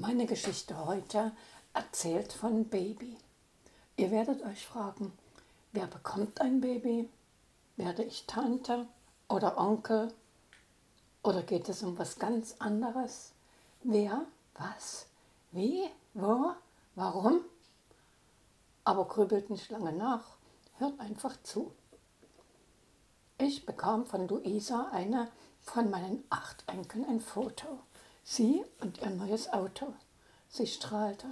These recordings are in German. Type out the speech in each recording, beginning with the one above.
Meine Geschichte heute erzählt von Baby. Ihr werdet euch fragen, wer bekommt ein Baby? Werde ich Tante oder Onkel? Oder geht es um was ganz anderes? Wer? Was? Wie? Wo? Warum? Aber grübelt nicht lange nach, hört einfach zu. Ich bekam von Luisa eine von meinen acht Enkeln ein Foto. Sie und ihr neues Auto. Sie strahlte.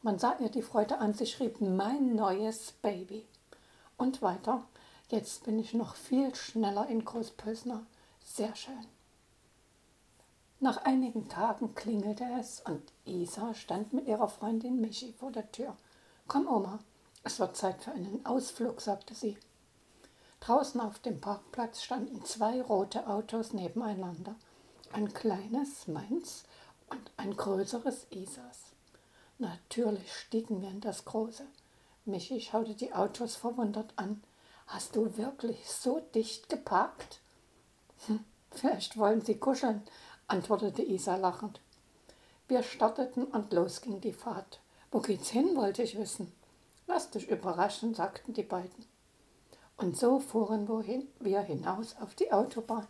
Man sah ihr die Freude an. Sie schrieb, mein neues Baby. Und weiter, jetzt bin ich noch viel schneller in Großpösner. Sehr schön. Nach einigen Tagen klingelte es und Isa stand mit ihrer Freundin Michi vor der Tür. Komm, Oma, es wird Zeit für einen Ausflug, sagte sie. Draußen auf dem Parkplatz standen zwei rote Autos nebeneinander. Ein kleines meins und ein größeres Isas. Natürlich stiegen wir in das große. Michi schaute die Autos verwundert an. Hast du wirklich so dicht geparkt? Hm, vielleicht wollen sie kuscheln, antwortete Isa lachend. Wir starteten und los ging die Fahrt. Wo geht's hin, wollte ich wissen. Lass dich überraschen, sagten die beiden. Und so fuhren wir hinaus auf die Autobahn.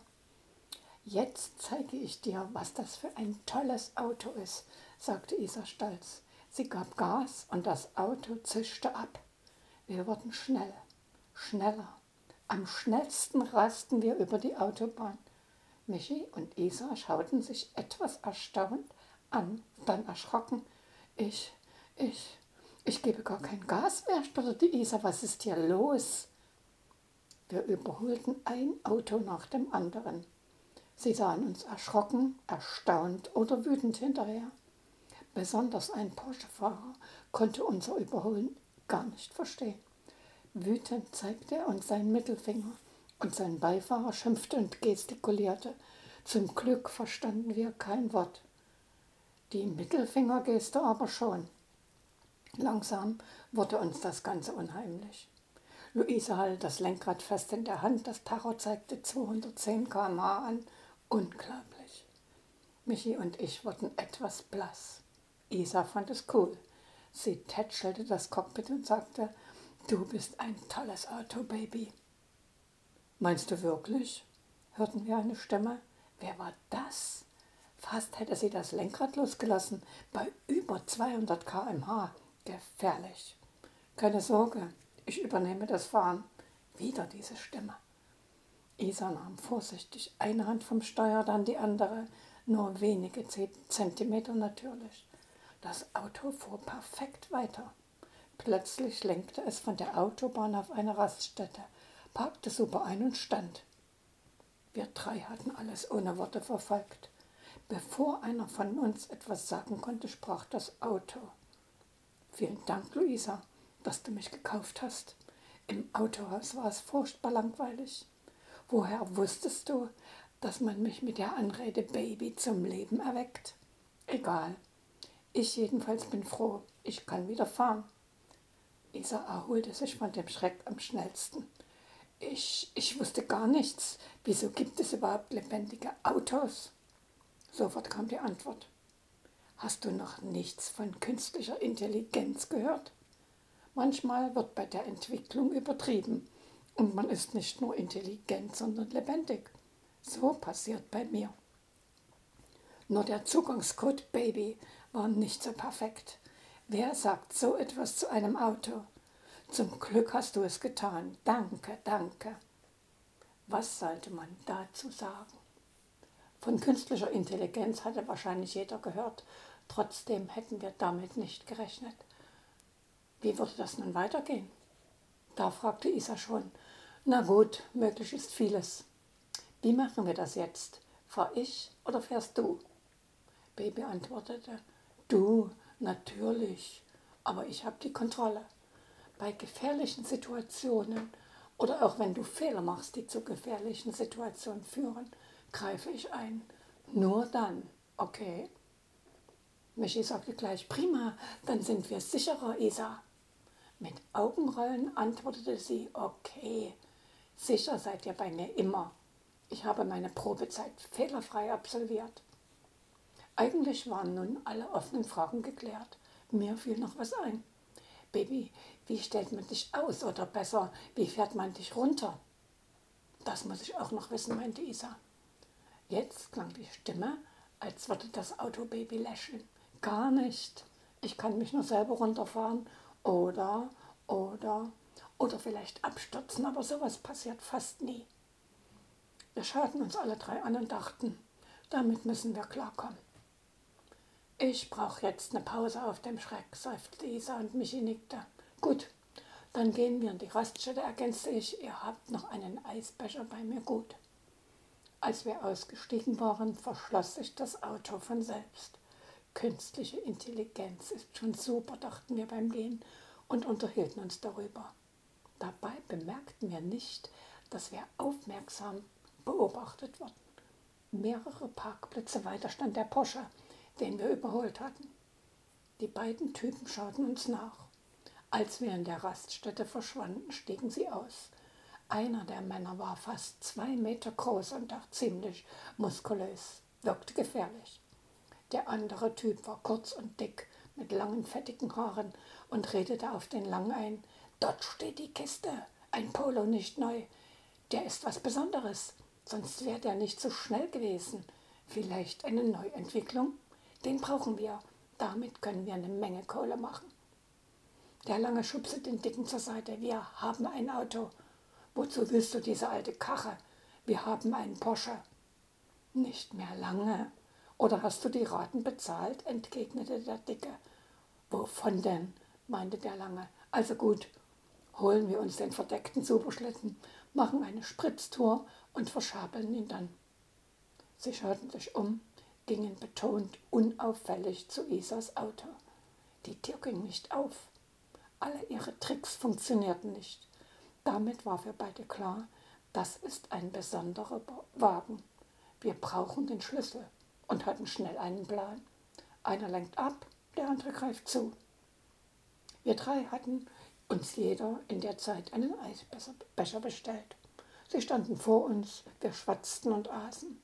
Jetzt zeige ich dir, was das für ein tolles Auto ist, sagte Isa stolz. Sie gab Gas und das Auto zischte ab. Wir wurden schnell, schneller. Am schnellsten rasten wir über die Autobahn. Michi und Isa schauten sich etwas erstaunt an, dann erschrocken. Ich, ich, ich gebe gar kein Gas mehr, stotterte Isa. Was ist hier los? Wir überholten ein Auto nach dem anderen. Sie sahen uns erschrocken, erstaunt oder wütend hinterher. Besonders ein Porsche-Fahrer konnte unser Überholen gar nicht verstehen. Wütend zeigte er uns seinen Mittelfinger und sein Beifahrer schimpfte und gestikulierte. Zum Glück verstanden wir kein Wort. Die Mittelfingergeste aber schon. Langsam wurde uns das Ganze unheimlich. Luise hielt das Lenkrad fest in der Hand. Das Tacho zeigte 210 km/h an. Unglaublich. Michi und ich wurden etwas blass. Isa fand es cool. Sie tätschelte das Cockpit und sagte, du bist ein tolles Auto, Baby. Meinst du wirklich? hörten wir eine Stimme. Wer war das? Fast hätte sie das Lenkrad losgelassen, bei über 200 km/h. Gefährlich. Keine Sorge, ich übernehme das Fahren. Wieder diese Stimme. Isa nahm vorsichtig eine Hand vom Steuer, dann die andere, nur wenige Zentimeter natürlich. Das Auto fuhr perfekt weiter. Plötzlich lenkte es von der Autobahn auf eine Raststätte, parkte super ein und stand. Wir drei hatten alles ohne Worte verfolgt. Bevor einer von uns etwas sagen konnte, sprach das Auto. Vielen Dank, Luisa dass du mich gekauft hast. Im Autohaus war es furchtbar langweilig. Woher wusstest du, dass man mich mit der Anrede Baby zum Leben erweckt? Egal. Ich jedenfalls bin froh, ich kann wieder fahren. Isa erholte sich von dem Schreck am schnellsten. Ich, ich wusste gar nichts. Wieso gibt es überhaupt lebendige Autos? Sofort kam die Antwort. Hast du noch nichts von künstlicher Intelligenz gehört? Manchmal wird bei der Entwicklung übertrieben und man ist nicht nur intelligent, sondern lebendig. So passiert bei mir. Nur der Zugangscode Baby war nicht so perfekt. Wer sagt so etwas zu einem Auto? Zum Glück hast du es getan. Danke, danke. Was sollte man dazu sagen? Von künstlicher Intelligenz hatte wahrscheinlich jeder gehört, trotzdem hätten wir damit nicht gerechnet. Wie würde das nun weitergehen? Da fragte Isa schon. Na gut, möglich ist vieles. Wie machen wir das jetzt? Fahr ich oder fährst du? Baby antwortete, du, natürlich, aber ich habe die Kontrolle. Bei gefährlichen Situationen oder auch wenn du Fehler machst, die zu gefährlichen Situationen führen, greife ich ein. Nur dann, okay? Michi sagte gleich, prima, dann sind wir sicherer, Isa. Mit Augenrollen antwortete sie, okay, sicher seid ihr bei mir immer. Ich habe meine Probezeit fehlerfrei absolviert. Eigentlich waren nun alle offenen Fragen geklärt. Mir fiel noch was ein. Baby, wie stellt man dich aus? Oder besser, wie fährt man dich runter? Das muss ich auch noch wissen, meinte Isa. Jetzt klang die Stimme, als würde das Autobaby lächeln. Gar nicht. Ich kann mich nur selber runterfahren oder, oder, oder vielleicht abstürzen, aber sowas passiert fast nie. Wir schauten uns alle drei an und dachten, damit müssen wir klarkommen. Ich brauche jetzt eine Pause auf dem Schreck, seufzte Isa und Michi nickte. Gut, dann gehen wir in die Raststätte, ergänzte ich. Ihr habt noch einen Eisbecher bei mir, gut. Als wir ausgestiegen waren, verschloss sich das Auto von selbst. Künstliche Intelligenz ist schon super, dachten wir beim Gehen und unterhielten uns darüber. Dabei bemerkten wir nicht, dass wir aufmerksam beobachtet wurden. Mehrere Parkplätze weiter stand der Porsche, den wir überholt hatten. Die beiden Typen schauten uns nach. Als wir in der Raststätte verschwanden, stiegen sie aus. Einer der Männer war fast zwei Meter groß und auch ziemlich muskulös, wirkte gefährlich. Der andere Typ war kurz und dick, mit langen, fettigen Haaren und redete auf den Lang ein. Dort steht die Kiste, ein Polo nicht neu. Der ist was Besonderes, sonst wäre der nicht so schnell gewesen. Vielleicht eine Neuentwicklung? Den brauchen wir. Damit können wir eine Menge Kohle machen. Der Lange schubste den Dicken zur Seite. Wir haben ein Auto. Wozu willst du diese alte Kache? Wir haben einen Porsche. Nicht mehr lange. Oder hast du die Raten bezahlt? entgegnete der Dicke. Wovon denn? meinte der Lange. Also gut, holen wir uns den verdeckten Superschlitten, machen eine Spritztour und verschabeln ihn dann. Sie schauten sich um gingen betont unauffällig zu Isas Auto. Die Tür ging nicht auf. Alle ihre Tricks funktionierten nicht. Damit war für beide klar, das ist ein besonderer Wagen. Wir brauchen den Schlüssel und hatten schnell einen Plan. Einer lenkt ab, der andere greift zu. Wir drei hatten uns jeder in der Zeit einen Eisbecher bestellt. Sie standen vor uns, wir schwatzten und aßen.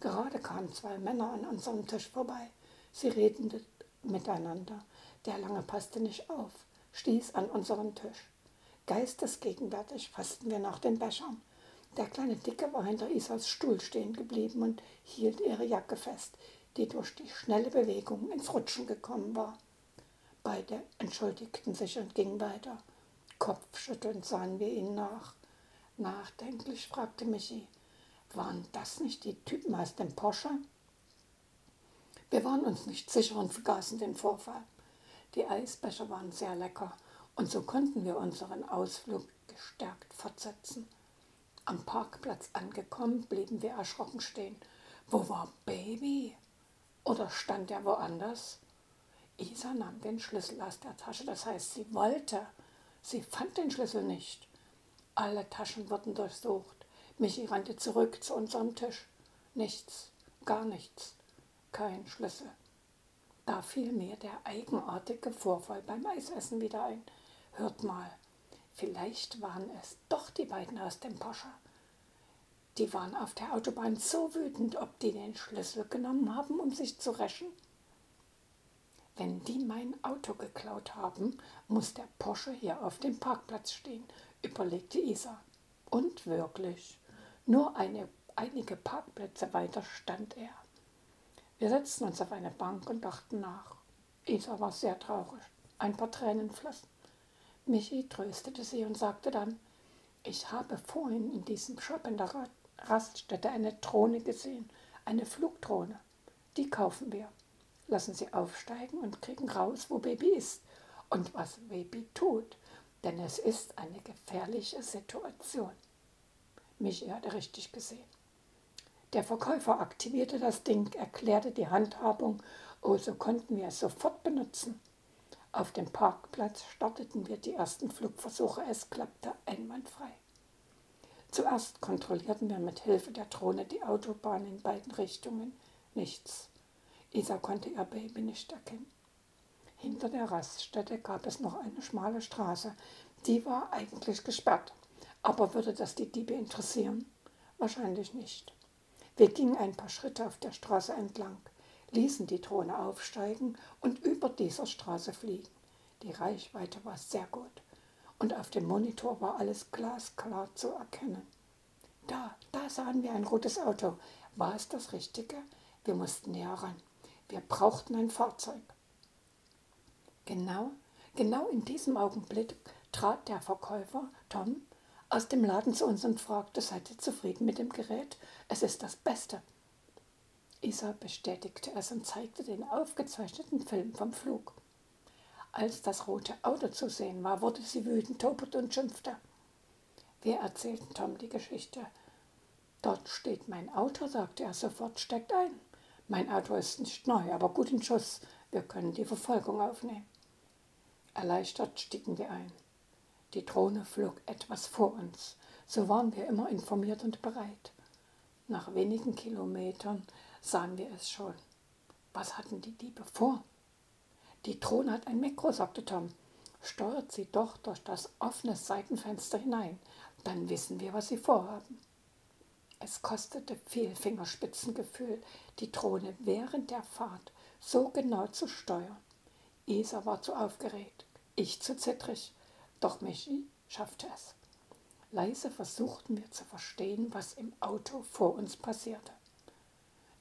Gerade kamen zwei Männer an unserem Tisch vorbei. Sie redeten miteinander. Der Lange passte nicht auf, stieß an unseren Tisch. Geistesgegenwärtig fassten wir nach den Bechern. Der kleine Dicke war hinter Isas Stuhl stehen geblieben und hielt ihre Jacke fest, die durch die schnelle Bewegung ins Rutschen gekommen war. Beide entschuldigten sich und gingen weiter. Kopfschüttelnd sahen wir ihnen nach. Nachdenklich fragte Michi, waren das nicht die Typen aus dem Porsche? Wir waren uns nicht sicher und vergaßen den Vorfall. Die Eisbecher waren sehr lecker und so konnten wir unseren Ausflug gestärkt fortsetzen. Am Parkplatz angekommen, blieben wir erschrocken stehen. Wo war Baby? Oder stand er woanders? Isa nahm den Schlüssel aus der Tasche, das heißt, sie wollte. Sie fand den Schlüssel nicht. Alle Taschen wurden durchsucht. Michi rannte zurück zu unserem Tisch. Nichts, gar nichts, kein Schlüssel. Da fiel mir der eigenartige Vorfall beim Eisessen wieder ein. Hört mal, vielleicht waren es doch die beiden aus dem Porsche. Die waren auf der Autobahn so wütend, ob die den Schlüssel genommen haben, um sich zu rächen. Wenn die mein Auto geklaut haben, muss der Porsche hier auf dem Parkplatz stehen, überlegte Isa. Und wirklich, nur eine, einige Parkplätze weiter stand er. Wir setzten uns auf eine Bank und dachten nach. Isa war sehr traurig. Ein paar Tränen flossen. Michi tröstete sie und sagte dann, ich habe vorhin in diesem Shop in der Raststätte eine Drohne gesehen, eine Flugdrohne. Die kaufen wir. Lassen sie aufsteigen und kriegen raus, wo Baby ist und was Baby tut, denn es ist eine gefährliche Situation. Michi hatte richtig gesehen. Der Verkäufer aktivierte das Ding, erklärte die Handhabung, oh, so konnten wir es sofort benutzen. Auf dem Parkplatz starteten wir die ersten Flugversuche, es klappte einwandfrei. Zuerst kontrollierten wir mit Hilfe der Drohne die Autobahn in beiden Richtungen. Nichts. Isa konnte ihr Baby nicht erkennen. Hinter der Raststätte gab es noch eine schmale Straße. Die war eigentlich gesperrt. Aber würde das die Diebe interessieren? Wahrscheinlich nicht. Wir gingen ein paar Schritte auf der Straße entlang. Ließen die Drohne aufsteigen und über dieser Straße fliegen. Die Reichweite war sehr gut und auf dem Monitor war alles glasklar zu erkennen. Da, da sahen wir ein rotes Auto. War es das Richtige? Wir mussten näher ran. Wir brauchten ein Fahrzeug. Genau, genau in diesem Augenblick trat der Verkäufer, Tom, aus dem Laden zu uns und fragte, seid ihr zufrieden mit dem Gerät? Es ist das Beste. Isa bestätigte es und zeigte den aufgezeichneten Film vom Flug. Als das rote Auto zu sehen war, wurde sie wütend, tobte und schimpfte. Wir erzählten Tom die Geschichte. Dort steht mein Auto, sagte er sofort, steckt ein. Mein Auto ist nicht neu, aber gut in Schuss. Wir können die Verfolgung aufnehmen. Erleichtert stiegen wir ein. Die Drohne flog etwas vor uns. So waren wir immer informiert und bereit. Nach wenigen Kilometern sahen wir es schon. Was hatten die Diebe vor? Die Drohne hat ein Mikro, sagte Tom. Steuert sie doch durch das offene Seitenfenster hinein. Dann wissen wir, was sie vorhaben. Es kostete viel Fingerspitzengefühl, die Drohne während der Fahrt so genau zu steuern. Isa war zu aufgeregt, ich zu zittrig, doch Michi schaffte es. Leise versuchten wir zu verstehen, was im Auto vor uns passierte.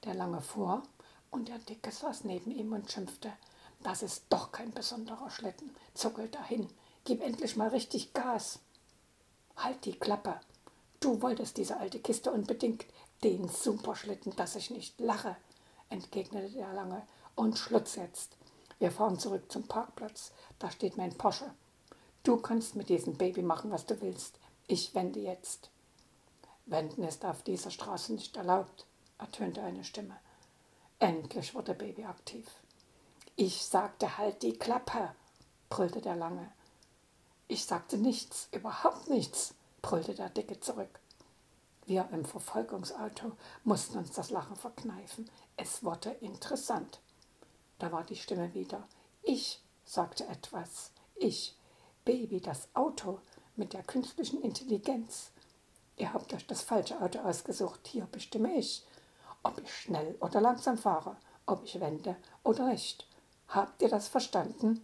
Der Lange vor und der Dicke saß neben ihm und schimpfte. Das ist doch kein besonderer Schlitten. Zuckel dahin. Gib endlich mal richtig Gas. Halt die Klappe. Du wolltest diese alte Kiste unbedingt. Den Superschlitten, dass ich nicht lache, entgegnete der Lange. Und Schluss jetzt. Wir fahren zurück zum Parkplatz. Da steht mein Porsche. Du kannst mit diesem Baby machen, was du willst. Ich wende jetzt. Wenden ist auf dieser Straße nicht erlaubt ertönte eine Stimme. Endlich wurde Baby aktiv. Ich sagte halt die Klappe, brüllte der Lange. Ich sagte nichts, überhaupt nichts, brüllte der Dicke zurück. Wir im Verfolgungsauto mussten uns das Lachen verkneifen. Es wurde interessant. Da war die Stimme wieder. Ich sagte etwas. Ich, Baby, das Auto mit der künstlichen Intelligenz. Ihr habt euch das falsche Auto ausgesucht. Hier bestimme ich ob ich schnell oder langsam fahre, ob ich wende oder nicht. Habt ihr das verstanden?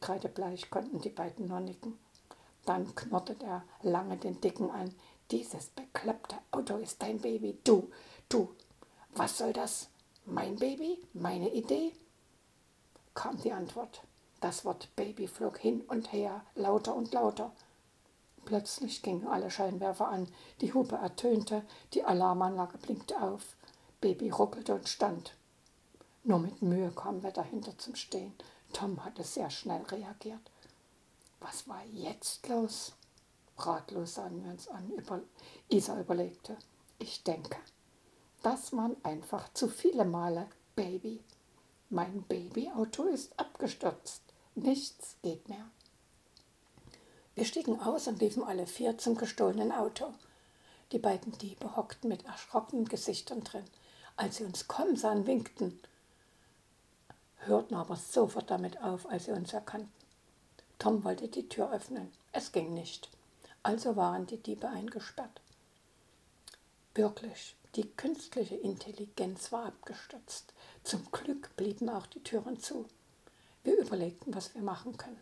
Kreidebleich konnten die beiden nur nicken. Dann knurrte der Lange den Dicken an. Dieses bekloppte Auto ist dein Baby. Du, du, was soll das? Mein Baby? Meine Idee? kam die Antwort. Das Wort Baby flog hin und her, lauter und lauter. Plötzlich gingen alle Scheinwerfer an, die Hupe ertönte, die Alarmanlage blinkte auf. Baby ruckelte und stand. Nur mit Mühe kamen wir dahinter zum Stehen. Tom hatte sehr schnell reagiert. Was war jetzt los? Ratlos sahen wir uns an. Über Isa überlegte. Ich denke, das waren einfach zu viele Male Baby. Mein Babyauto ist abgestürzt. Nichts geht mehr. Wir stiegen aus und liefen alle vier zum gestohlenen Auto. Die beiden Diebe hockten mit erschrockenen Gesichtern drin als sie uns kommen sahen, winkten, hörten aber sofort damit auf, als sie uns erkannten. Tom wollte die Tür öffnen. Es ging nicht. Also waren die Diebe eingesperrt. Wirklich, die künstliche Intelligenz war abgestürzt. Zum Glück blieben auch die Türen zu. Wir überlegten, was wir machen können.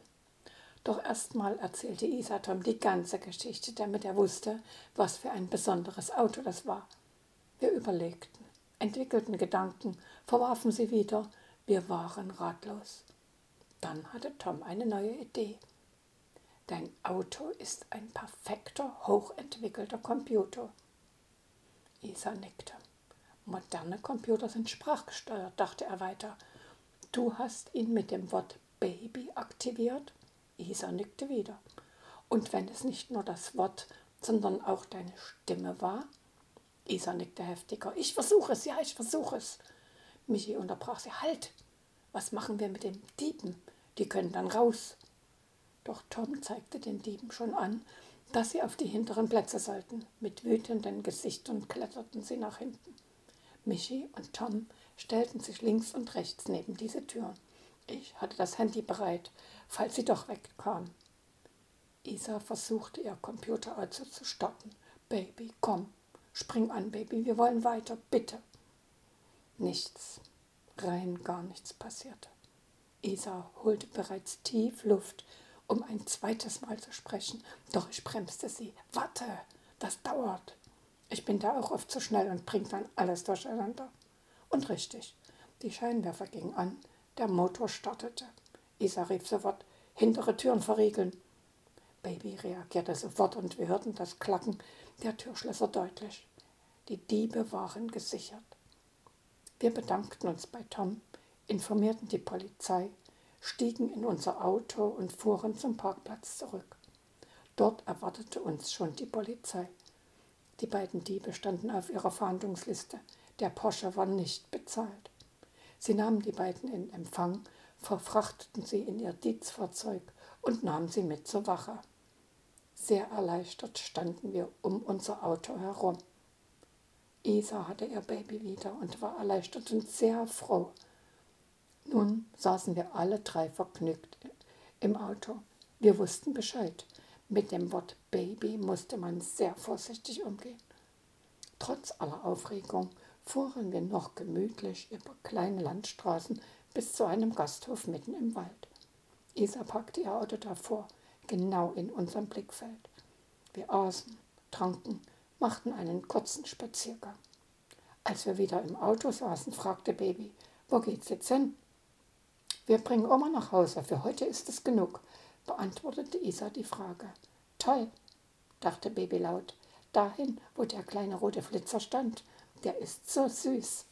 Doch erstmal erzählte Isa Tom die ganze Geschichte, damit er wusste, was für ein besonderes Auto das war. Wir überlegten entwickelten Gedanken, verwarfen sie wieder. Wir waren ratlos. Dann hatte Tom eine neue Idee. Dein Auto ist ein perfekter, hochentwickelter Computer. Isa nickte. Moderne Computer sind sprachgesteuert, dachte er weiter. Du hast ihn mit dem Wort Baby aktiviert? Isa nickte wieder. Und wenn es nicht nur das Wort, sondern auch deine Stimme war? Isa nickte heftiger. Ich versuche es, ja, ich versuche es. Michi unterbrach sie. Halt! Was machen wir mit den Dieben? Die können dann raus. Doch Tom zeigte den Dieben schon an, dass sie auf die hinteren Plätze sollten. Mit wütenden Gesichtern kletterten sie nach hinten. Michi und Tom stellten sich links und rechts neben diese Türen. Ich hatte das Handy bereit, falls sie doch wegkamen. Isa versuchte ihr Computerauto zu stoppen. Baby, komm, Spring an, Baby, wir wollen weiter, bitte. Nichts. rein gar nichts passierte. Isa holte bereits tief Luft, um ein zweites Mal zu sprechen, doch ich bremste sie. Warte, das dauert. Ich bin da auch oft zu schnell und bringe dann alles durcheinander. Und richtig, die Scheinwerfer gingen an, der Motor startete. Isa rief sofort, hintere Türen verriegeln. Baby reagierte sofort und wir hörten das Klacken der Türschlösser deutlich. Die Diebe waren gesichert. Wir bedankten uns bei Tom, informierten die Polizei, stiegen in unser Auto und fuhren zum Parkplatz zurück. Dort erwartete uns schon die Polizei. Die beiden Diebe standen auf ihrer Fahndungsliste. Der Porsche war nicht bezahlt. Sie nahmen die beiden in Empfang, verfrachteten sie in ihr Dienstfahrzeug und nahmen sie mit zur Wache. Sehr erleichtert standen wir um unser Auto herum. Isa hatte ihr Baby wieder und war erleichtert und sehr froh. Nun saßen wir alle drei vergnügt im Auto. Wir wussten Bescheid. Mit dem Wort Baby musste man sehr vorsichtig umgehen. Trotz aller Aufregung fuhren wir noch gemütlich über kleine Landstraßen bis zu einem Gasthof mitten im Wald. Isa packte ihr Auto davor, genau in unserem Blickfeld. Wir aßen, tranken, machten einen kurzen Spaziergang. Als wir wieder im Auto saßen, fragte Baby, wo geht's jetzt hin? Wir bringen Oma nach Hause, für heute ist es genug, beantwortete Isa die Frage. Toll, dachte Baby laut, dahin, wo der kleine rote Flitzer stand, der ist so süß.